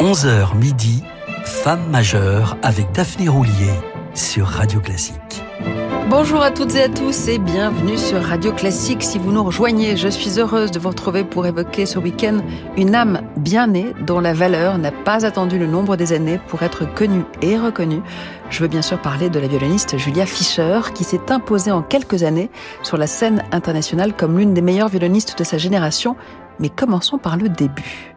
11h midi, Femme majeure avec Daphné Roulier sur Radio Classique. Bonjour à toutes et à tous et bienvenue sur Radio Classique. Si vous nous rejoignez, je suis heureuse de vous retrouver pour évoquer ce week-end une âme bien née dont la valeur n'a pas attendu le nombre des années pour être connue et reconnue. Je veux bien sûr parler de la violoniste Julia Fischer qui s'est imposée en quelques années sur la scène internationale comme l'une des meilleures violonistes de sa génération. Mais commençons par le début.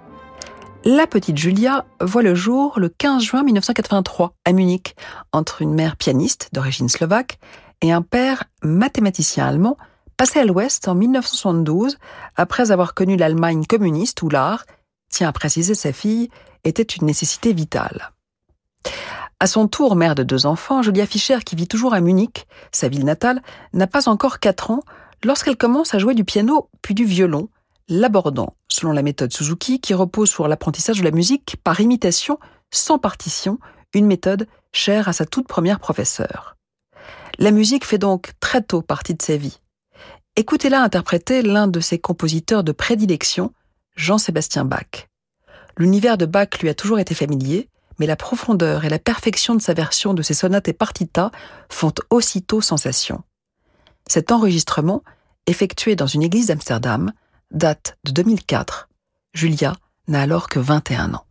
La petite Julia voit le jour le 15 juin 1983 à Munich, entre une mère pianiste d'origine slovaque et un père mathématicien allemand passé à l'Ouest en 1972 après avoir connu l'Allemagne communiste où l'art, tient à préciser sa fille, était une nécessité vitale. À son tour, mère de deux enfants, Julia Fischer, qui vit toujours à Munich, sa ville natale, n'a pas encore quatre ans lorsqu'elle commence à jouer du piano puis du violon, l'abordant selon la méthode Suzuki qui repose sur l'apprentissage de la musique par imitation sans partition, une méthode chère à sa toute première professeure. La musique fait donc très tôt partie de sa vie. Écoutez-la interpréter l'un de ses compositeurs de prédilection, Jean-Sébastien Bach. L'univers de Bach lui a toujours été familier, mais la profondeur et la perfection de sa version de ses sonates et partitas font aussitôt sensation. Cet enregistrement, effectué dans une église d'Amsterdam, date de 2004. Julia n'a alors que 21 ans.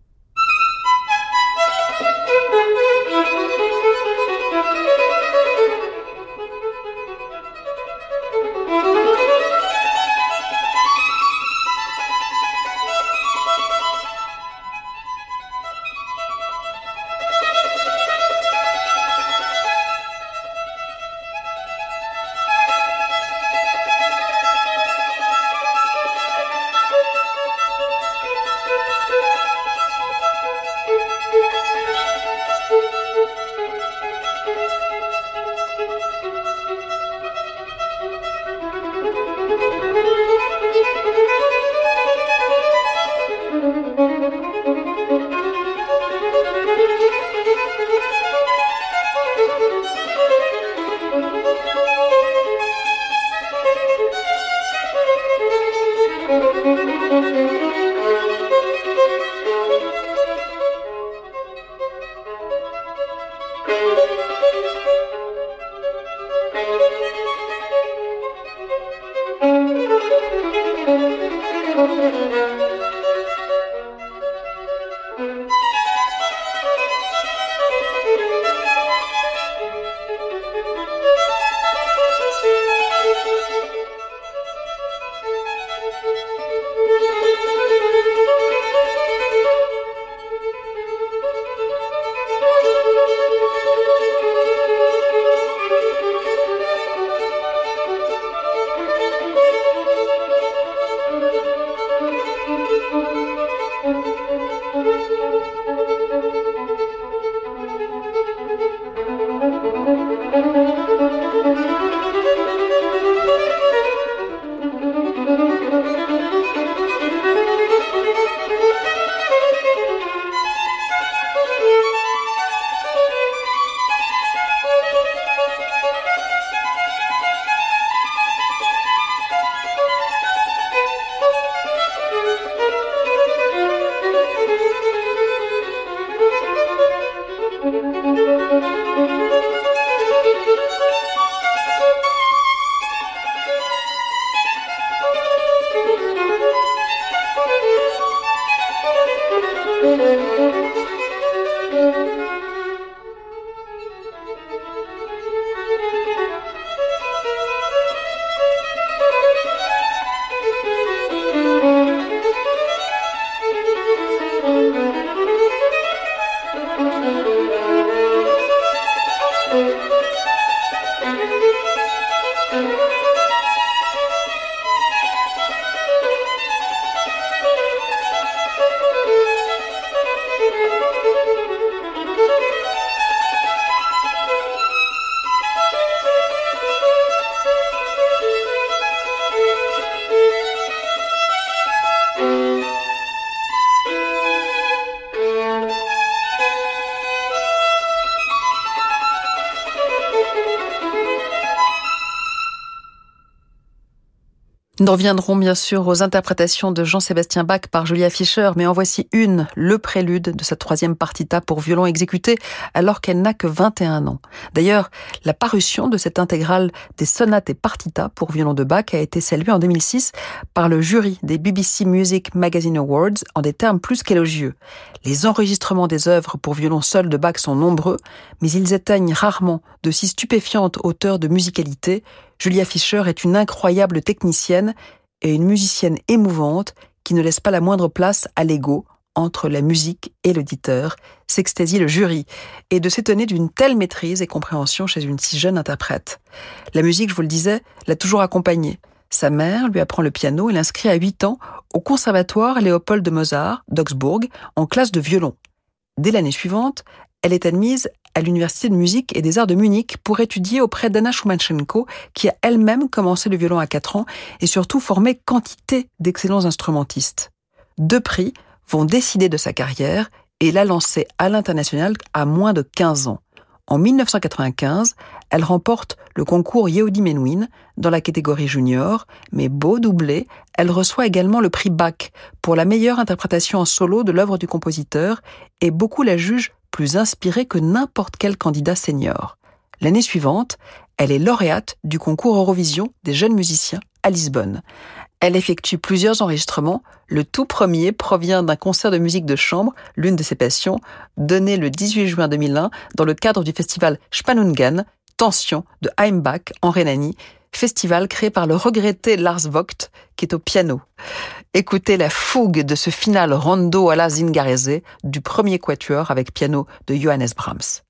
Nous reviendrons bien sûr aux interprétations de Jean-Sébastien Bach par Julia Fischer, mais en voici une, le prélude de sa troisième partita pour violon exécuté alors qu'elle n'a que 21 ans. D'ailleurs, la parution de cette intégrale des sonates et partitas pour violon de Bach a été saluée en 2006 par le jury des BBC Music Magazine Awards en des termes plus qu'élogieux. Les enregistrements des œuvres pour violon seul de Bach sont nombreux, mais ils atteignent rarement de si stupéfiantes hauteurs de musicalité Julia Fischer est une incroyable technicienne et une musicienne émouvante qui ne laisse pas la moindre place à l'ego entre la musique et l'auditeur, s'extasie le jury, et de s'étonner d'une telle maîtrise et compréhension chez une si jeune interprète. La musique, je vous le disais, l'a toujours accompagnée. Sa mère lui apprend le piano et l'inscrit à 8 ans au conservatoire Léopold de Mozart d'Augsbourg en classe de violon. Dès l'année suivante, elle est admise à l'Université de musique et des arts de Munich pour étudier auprès d'Anna Schumanchenko, qui a elle-même commencé le violon à 4 ans et surtout formé quantité d'excellents instrumentistes. Deux prix vont décider de sa carrière et la lancer à l'international à moins de 15 ans. En 1995, elle remporte le concours Yehudi Menuhin dans la catégorie junior, mais beau doublé, elle reçoit également le prix Bach pour la meilleure interprétation en solo de l'œuvre du compositeur et beaucoup la jugent plus inspirée que n'importe quel candidat senior. L'année suivante, elle est lauréate du concours Eurovision des jeunes musiciens à Lisbonne. Elle effectue plusieurs enregistrements. Le tout premier provient d'un concert de musique de chambre, l'une de ses passions, donné le 18 juin 2001 dans le cadre du festival Spannungen, Tension de Heimbach en Rhénanie, festival créé par le regretté Lars Vogt, qui est au piano. Écoutez la fougue de ce final rondo à la Zingarese du premier quatuor avec piano de Johannes Brahms.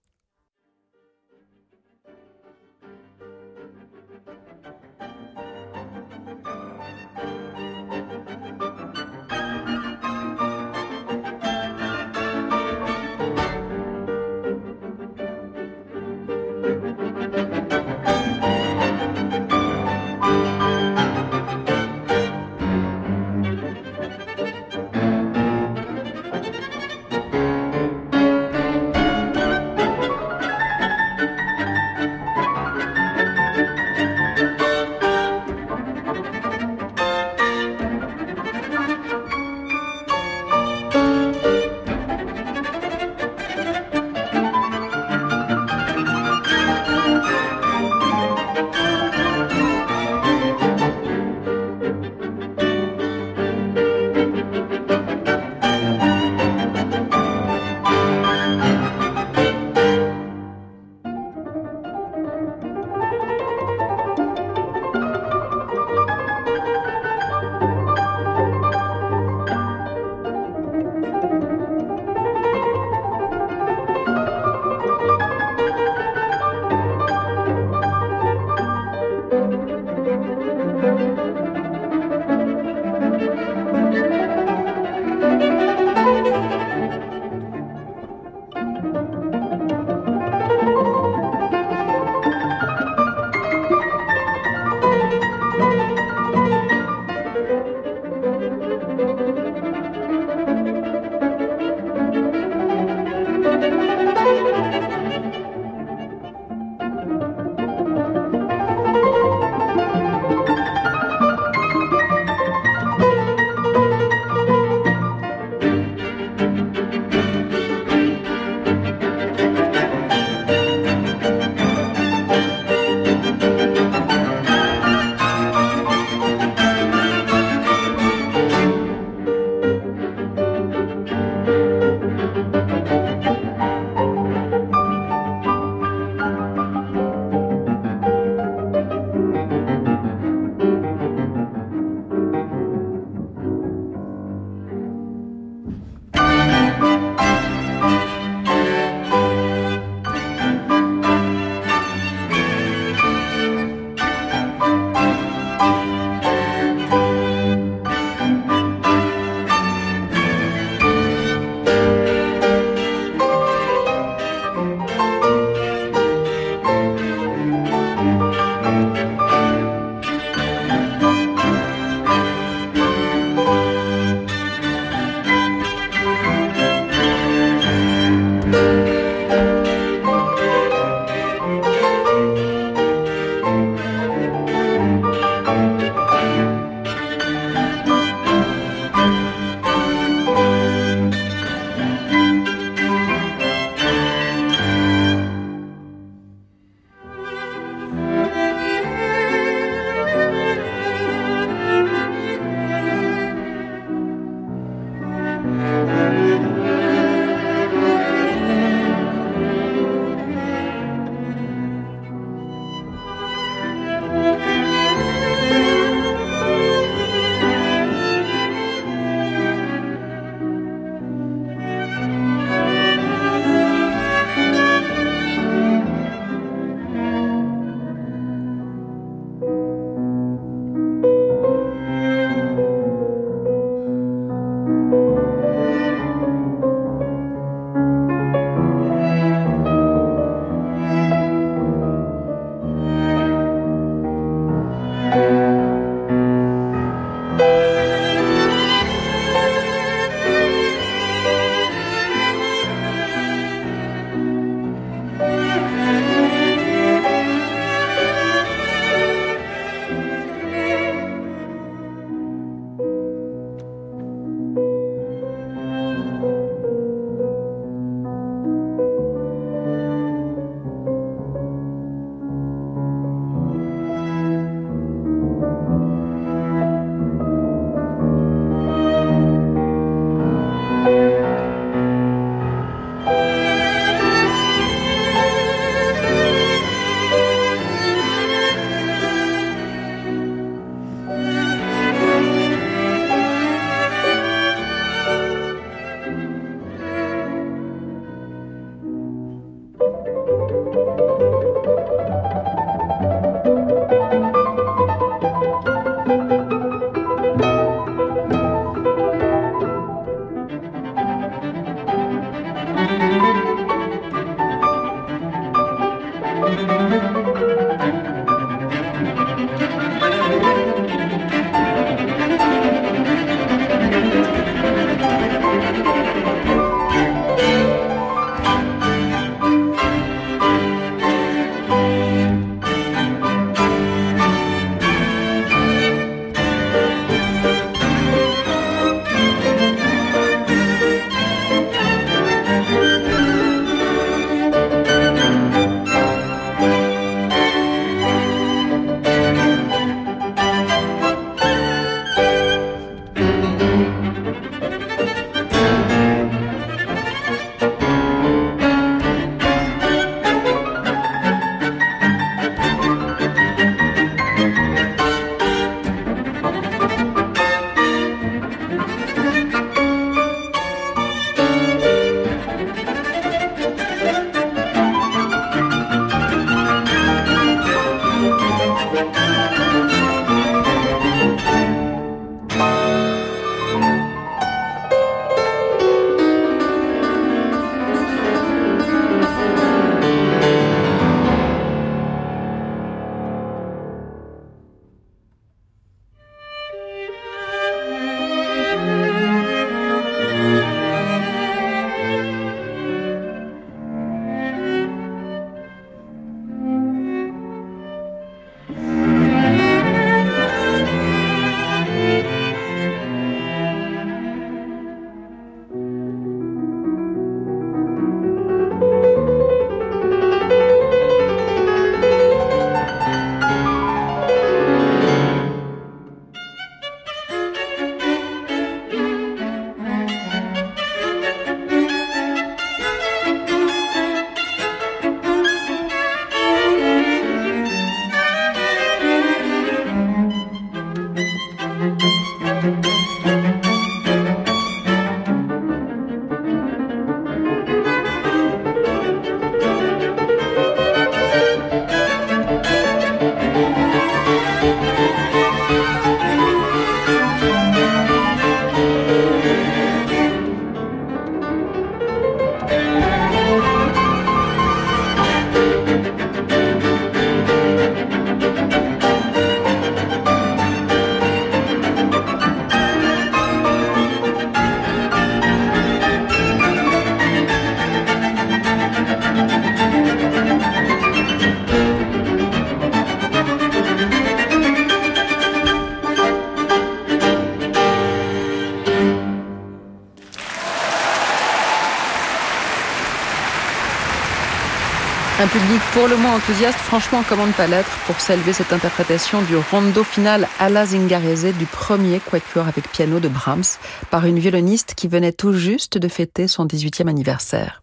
Pour le moins enthousiaste, franchement, comment ne pas l'être pour saluer cette interprétation du rondo final à la Zingarese du premier quatuor avec piano de Brahms par une violoniste qui venait tout juste de fêter son 18e anniversaire.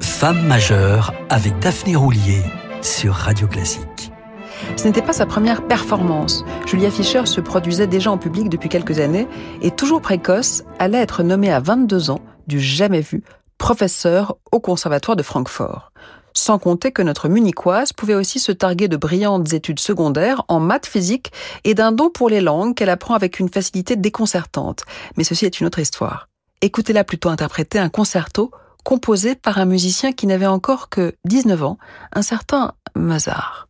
Femme majeure avec Daphné Roulier sur Radio Classique. Ce n'était pas sa première performance. Julia Fischer se produisait déjà en public depuis quelques années et toujours précoce, allait être nommée à 22 ans du jamais vu professeur au Conservatoire de Francfort. Sans compter que notre munichoise pouvait aussi se targuer de brillantes études secondaires en maths physique et d'un don pour les langues qu'elle apprend avec une facilité déconcertante. Mais ceci est une autre histoire. Écoutez-la plutôt interpréter un concerto composé par un musicien qui n'avait encore que 19 ans, un certain Mozart.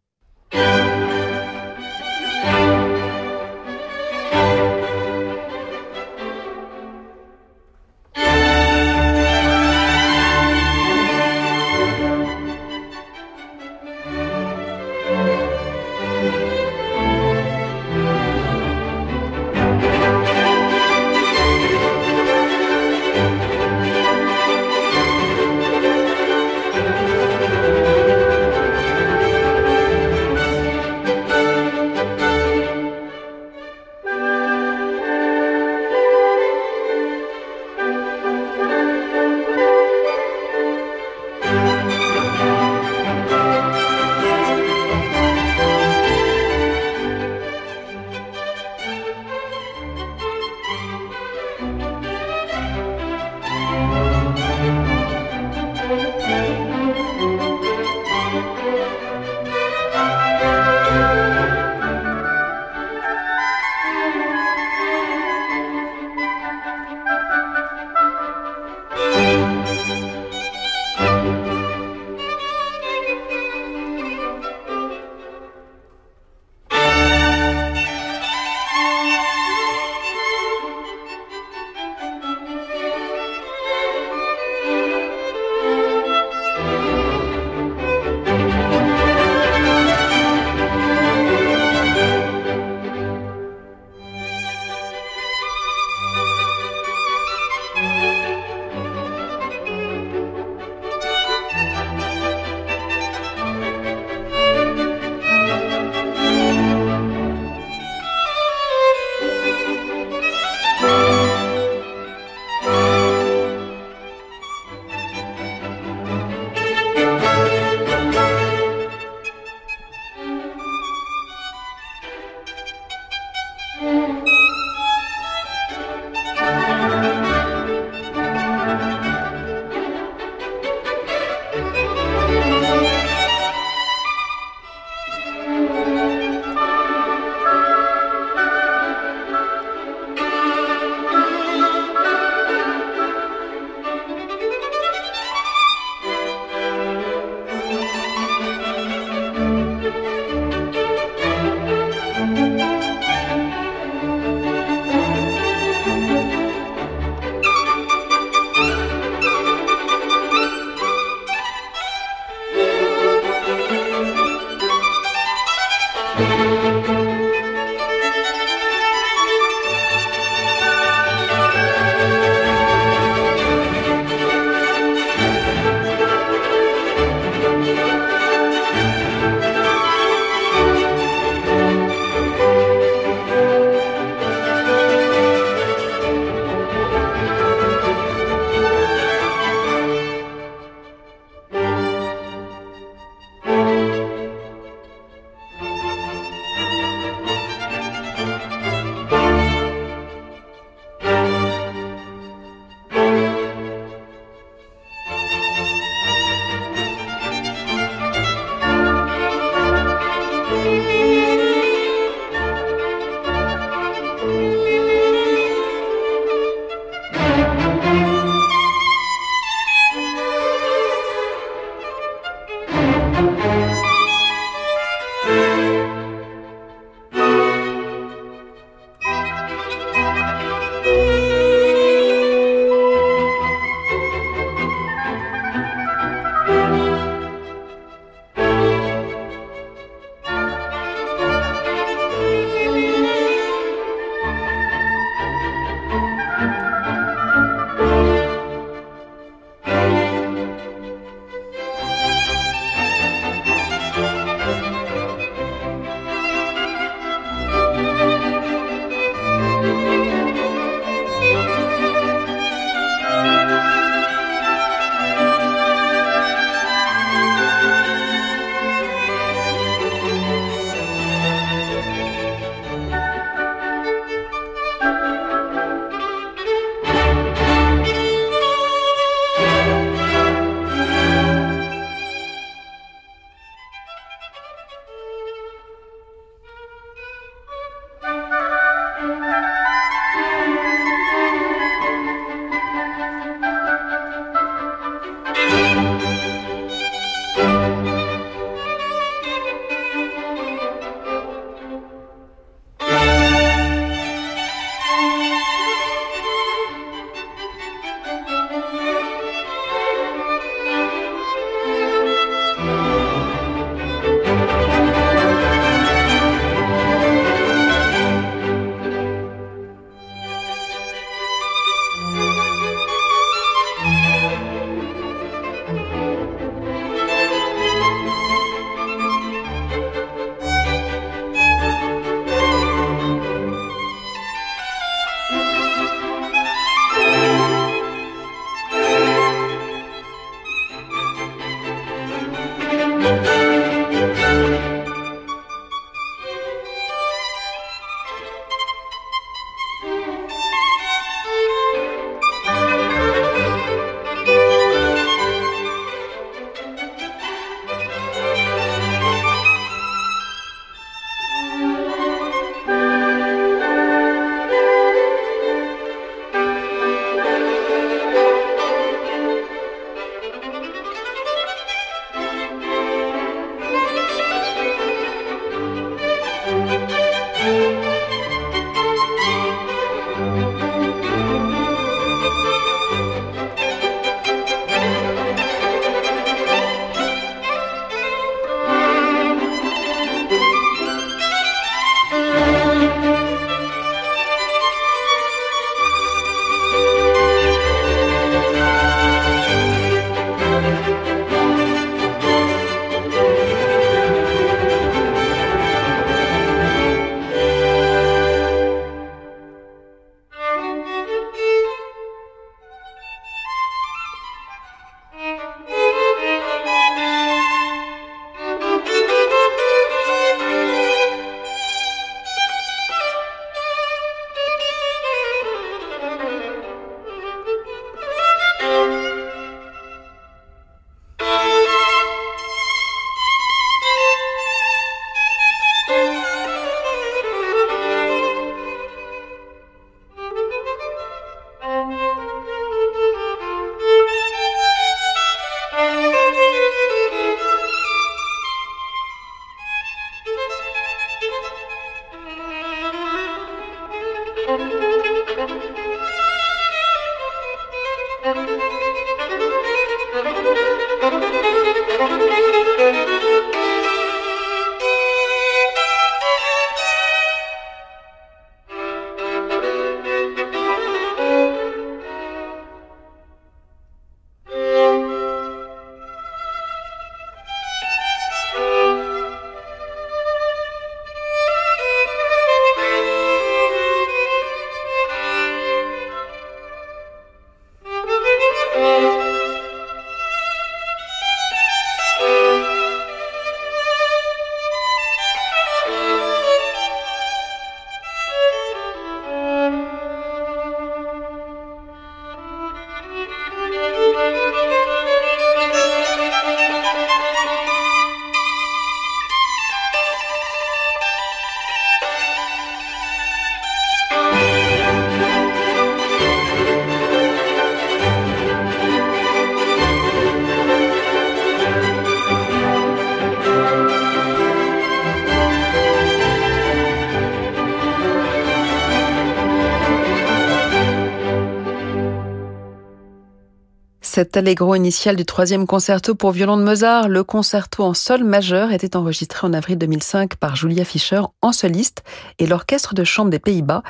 Cet allegro initial du troisième concerto pour violon de Mozart, le concerto en sol majeur, était enregistré en avril 2005 par Julia Fischer en soliste et l'orchestre de chambre des Pays-Bas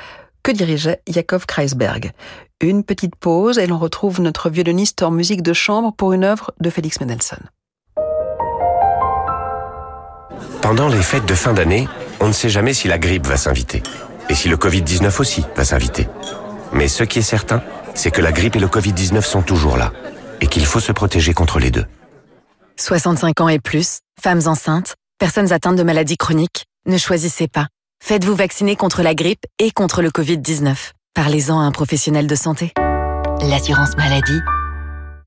que dirigeait Jakob Kreisberg. Une petite pause et l'on retrouve notre violoniste en musique de chambre pour une œuvre de Félix Mendelssohn. Pendant les fêtes de fin d'année, on ne sait jamais si la grippe va s'inviter. Et si le Covid-19 aussi va s'inviter. Mais ce qui est certain, c'est que la grippe et le Covid-19 sont toujours là. Et qu'il faut se protéger contre les deux. 65 ans et plus, femmes enceintes, personnes atteintes de maladies chroniques, ne choisissez pas. Faites-vous vacciner contre la grippe et contre le Covid-19. Parlez-en à un professionnel de santé. L'assurance maladie.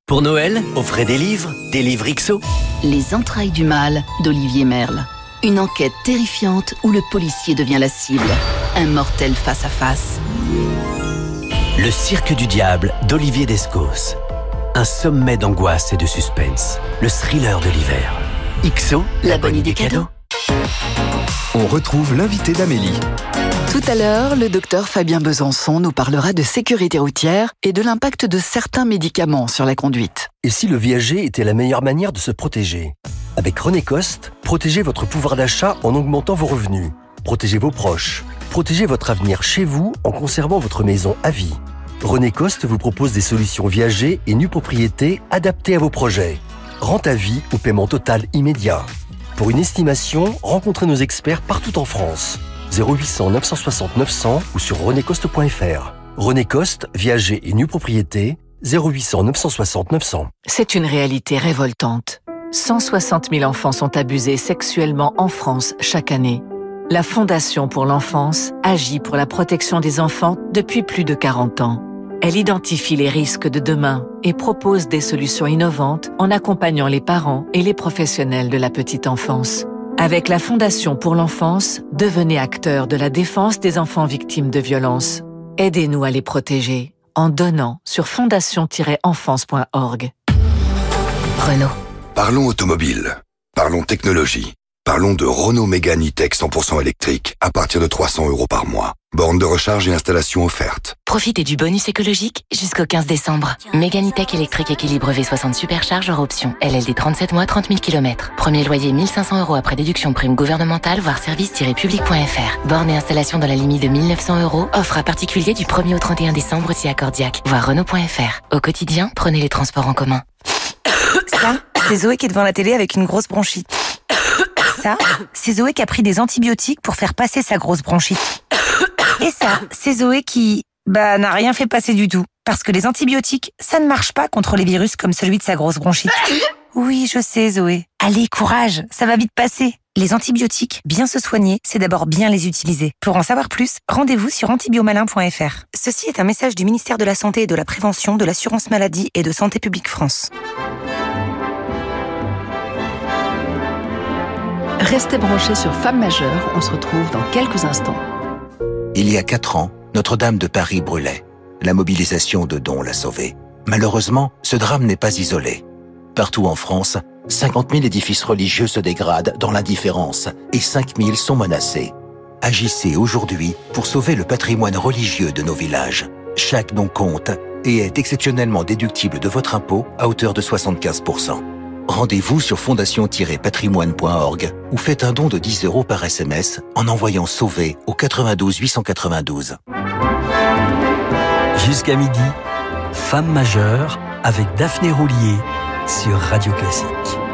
Pour Noël, offrez des livres, des livres XO. Les entrailles du mal d'Olivier Merle. Une enquête terrifiante où le policier devient la cible. Un mortel face à face. Le cirque du diable d'Olivier Descos. Un sommet d'angoisse et de suspense. Le thriller de l'hiver. XO, la, bonne idée cadeau. On retrouve l'invité d'Amélie. Tout à l'heure, le docteur Fabien Besançon nous parlera de sécurité routière et de l'impact de certains médicaments sur la conduite. Et si le viager était la meilleure manière de se protéger? Avec René Coste, protégez votre pouvoir d'achat en augmentant vos revenus. Protégez vos proches. Protégez votre avenir chez vous en conservant votre maison à vie. René Coste vous propose des solutions viager et nues propriété adaptées à vos projets. Rente à vie ou paiement total immédiat. Pour une estimation, rencontrez nos experts partout en France. 0800 960 900 ou sur renécoste.fr. René Coste, viager et nue propriété, 0800 960 900. C'est une réalité révoltante. 160 000 enfants sont abusés sexuellement en France chaque année. La Fondation pour l'enfance agit pour la protection des enfants depuis plus de 40 ans. Elle identifie les risques de demain et propose des solutions innovantes en accompagnant les parents et les professionnels de la petite enfance. Avec la Fondation pour l'enfance, devenez acteur de la défense des enfants victimes de violences. Aidez-nous à les protéger en donnant sur fondation-enfance.org. Renault. Parlons automobile. Parlons technologie. Parlons de Renault Mégane E-Tech 100% électrique à partir de 300 euros par mois. Borne de recharge et installation offerte. Profitez du bonus écologique jusqu'au 15 décembre. Mégane E-Tech électrique équilibre V60 supercharge hors option. LLD 37 mois, 30 000 km. Premier loyer 1500 euros après déduction prime gouvernementale, voire service-public.fr. Borne et installation dans la limite de 1900 euros. Offre à particulier du 1er au 31 décembre si accordiaque. Voir Renault.fr. Au quotidien, prenez les transports en commun. Ça, c'est Zoé qui est devant la télé avec une grosse bronchite. Ça, c'est Zoé qui a pris des antibiotiques pour faire passer sa grosse bronchite. Et ça, c'est Zoé qui, bah, n'a rien fait passer du tout. Parce que les antibiotiques, ça ne marche pas contre les virus comme celui de sa grosse bronchite. Oui, je sais, Zoé. Allez, courage, ça va vite passer. Les antibiotiques, bien se soigner, c'est d'abord bien les utiliser. Pour en savoir plus, rendez-vous sur antibiomalin.fr. Ceci est un message du ministère de la Santé et de la Prévention, de l'Assurance Maladie et de Santé Publique France. Restez branchés sur Femmes majeures, on se retrouve dans quelques instants. Il y a quatre ans, Notre-Dame de Paris brûlait. La mobilisation de dons l'a sauvée. Malheureusement, ce drame n'est pas isolé. Partout en France, 50 000 édifices religieux se dégradent dans l'indifférence et 5 000 sont menacés. Agissez aujourd'hui pour sauver le patrimoine religieux de nos villages. Chaque don compte et est exceptionnellement déductible de votre impôt à hauteur de 75 Rendez-vous sur fondation-patrimoine.org ou faites un don de 10 euros par SMS en envoyant Sauver au 92 892. Jusqu'à midi, Femme majeure avec Daphné Roulier sur Radio Classique.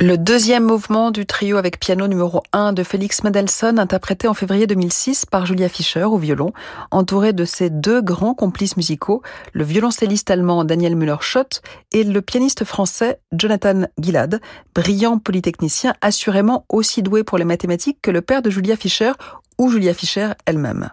Le deuxième mouvement du trio avec piano numéro 1 de Félix Mendelssohn, interprété en février 2006 par Julia Fischer au violon, entouré de ses deux grands complices musicaux, le violoncelliste allemand Daniel Müller-Schott et le pianiste français Jonathan Gilad, brillant polytechnicien assurément aussi doué pour les mathématiques que le père de Julia Fischer ou Julia Fischer elle-même.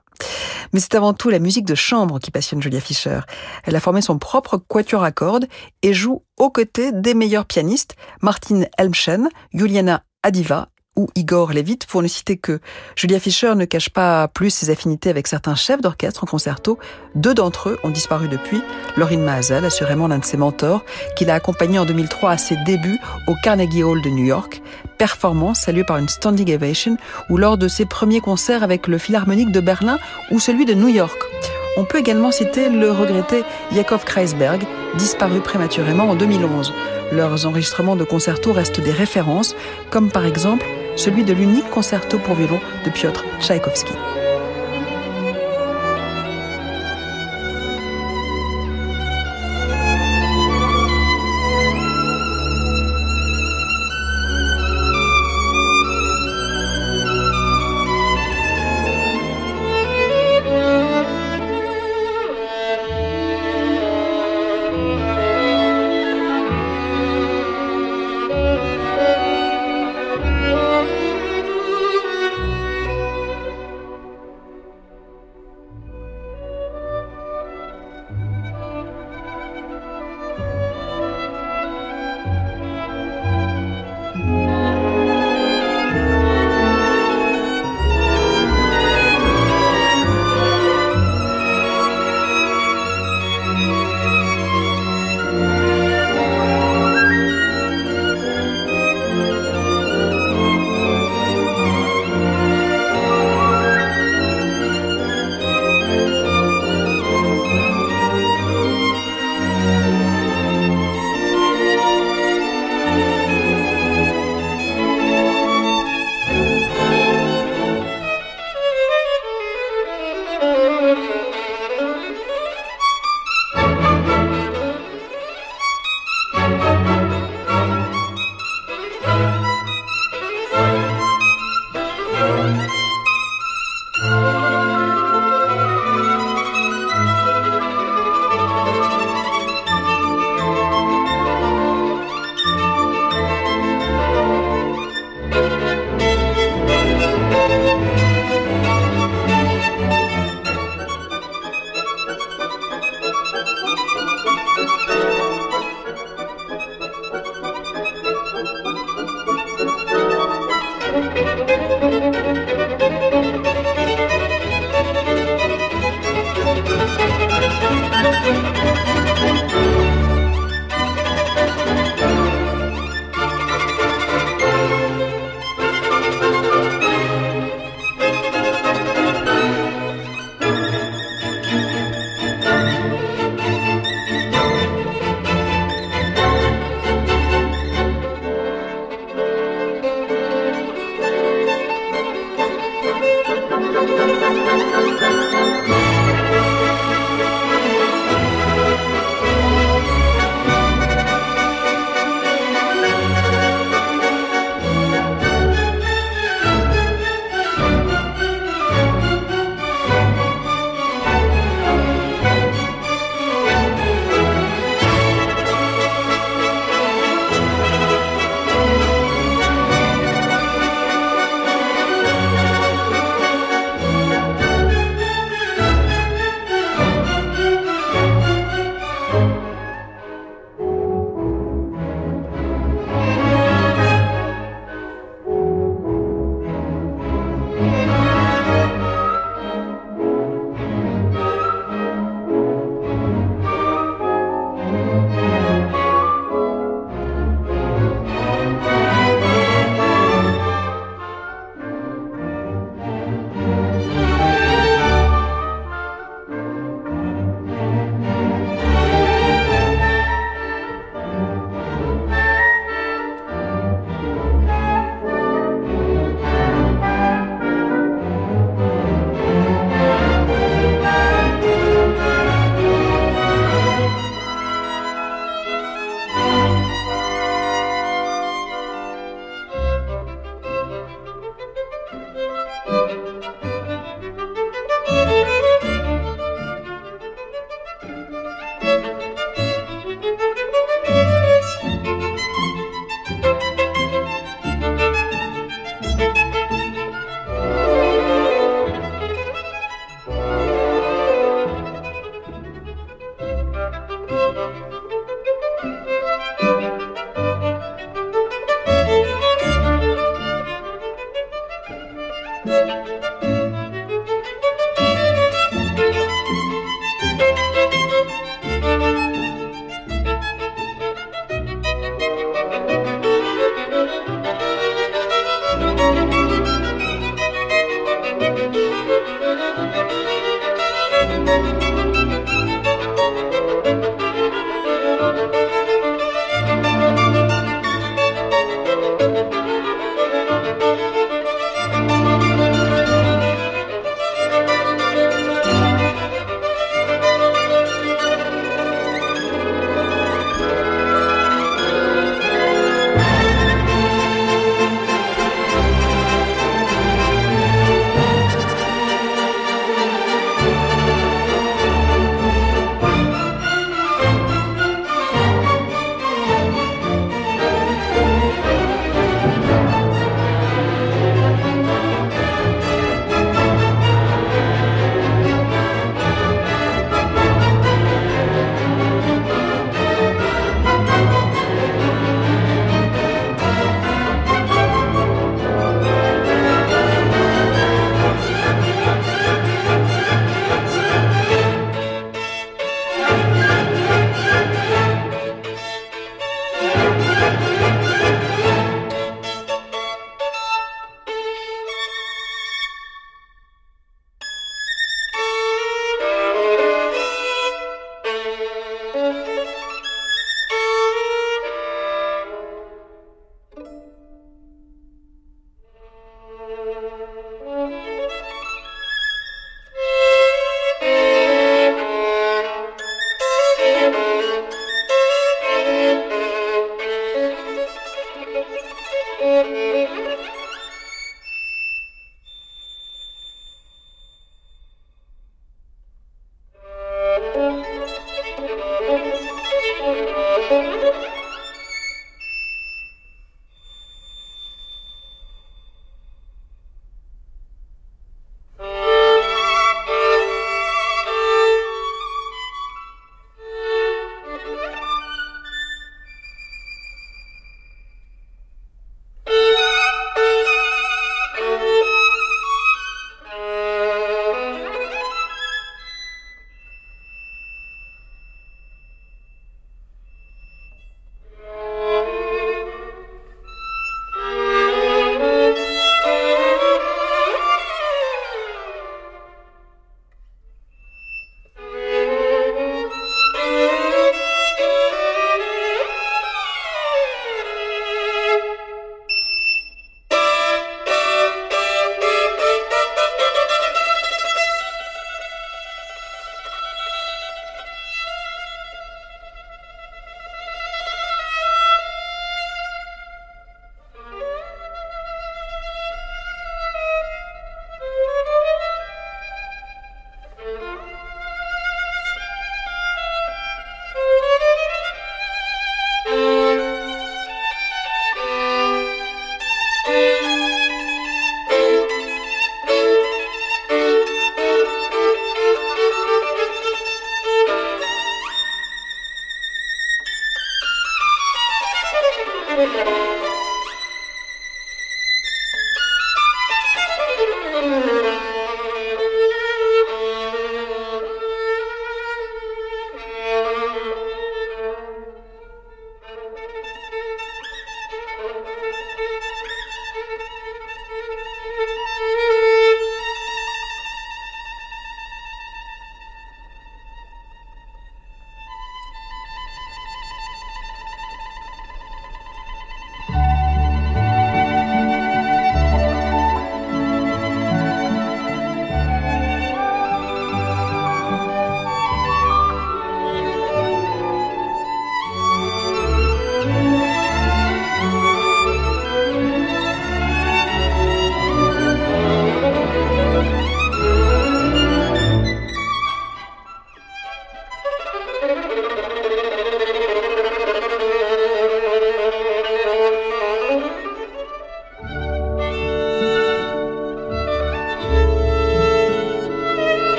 Mais c'est avant tout la musique de chambre qui passionne Julia Fischer. Elle a formé son propre quatuor à cordes et joue aux côtés des meilleurs pianistes, Martin Elmschen, Juliana Adiva ou Igor Levit, pour ne citer que. Julia Fischer ne cache pas plus ses affinités avec certains chefs d'orchestre en concerto. Deux d'entre eux ont disparu depuis. Lorin Maazel, assurément l'un de ses mentors, qui l'a accompagné en 2003 à ses débuts au Carnegie Hall de New York. Performance saluée par une standing ovation ou lors de ses premiers concerts avec le Philharmonique de Berlin ou celui de New York. On peut également citer le regretté Yakov Kreisberg, disparu prématurément en 2011. Leurs enregistrements de concerto restent des références, comme par exemple celui de l'unique concerto pour violon de Piotr Tchaïkovski.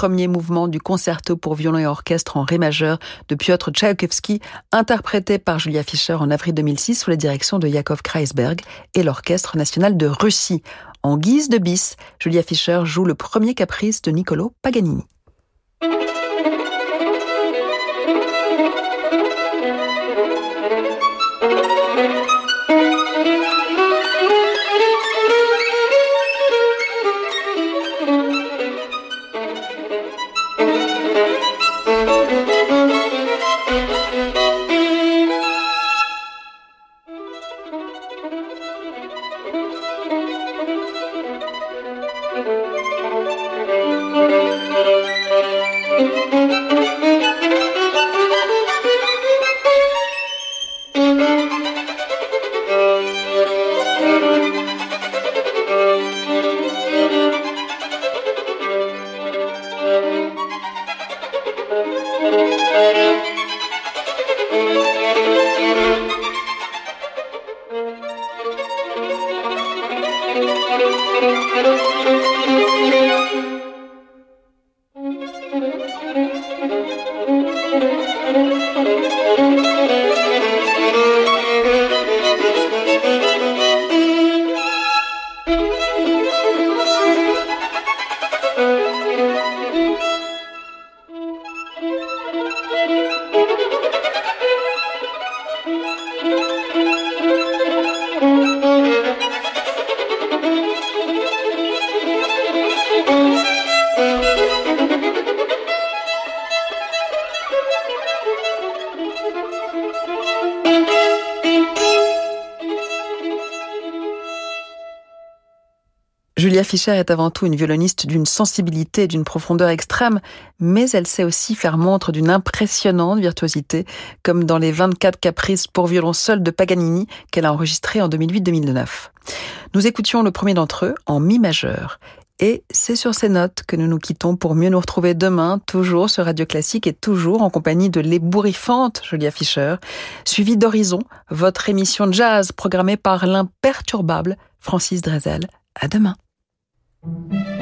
Premier mouvement du concerto pour violon et orchestre en ré majeur de Piotr Tchaïkovski, interprété par Julia Fischer en avril 2006 sous la direction de Yakov Kreisberg et l'Orchestre national de Russie. En guise de bis, Julia Fischer joue le premier caprice de Niccolo Paganini. Fischer est avant tout une violoniste d'une sensibilité et d'une profondeur extrême, mais elle sait aussi faire montre d'une impressionnante virtuosité, comme dans les 24 caprices pour violon seul de Paganini qu'elle a enregistré en 2008-2009. Nous écoutions le premier d'entre eux en mi majeur. Et c'est sur ces notes que nous nous quittons pour mieux nous retrouver demain, toujours sur Radio Classique et toujours en compagnie de l'ébouriffante Julia Fischer, suivie d'Horizon, votre émission jazz programmée par l'imperturbable Francis Drezel. À demain. Thank you.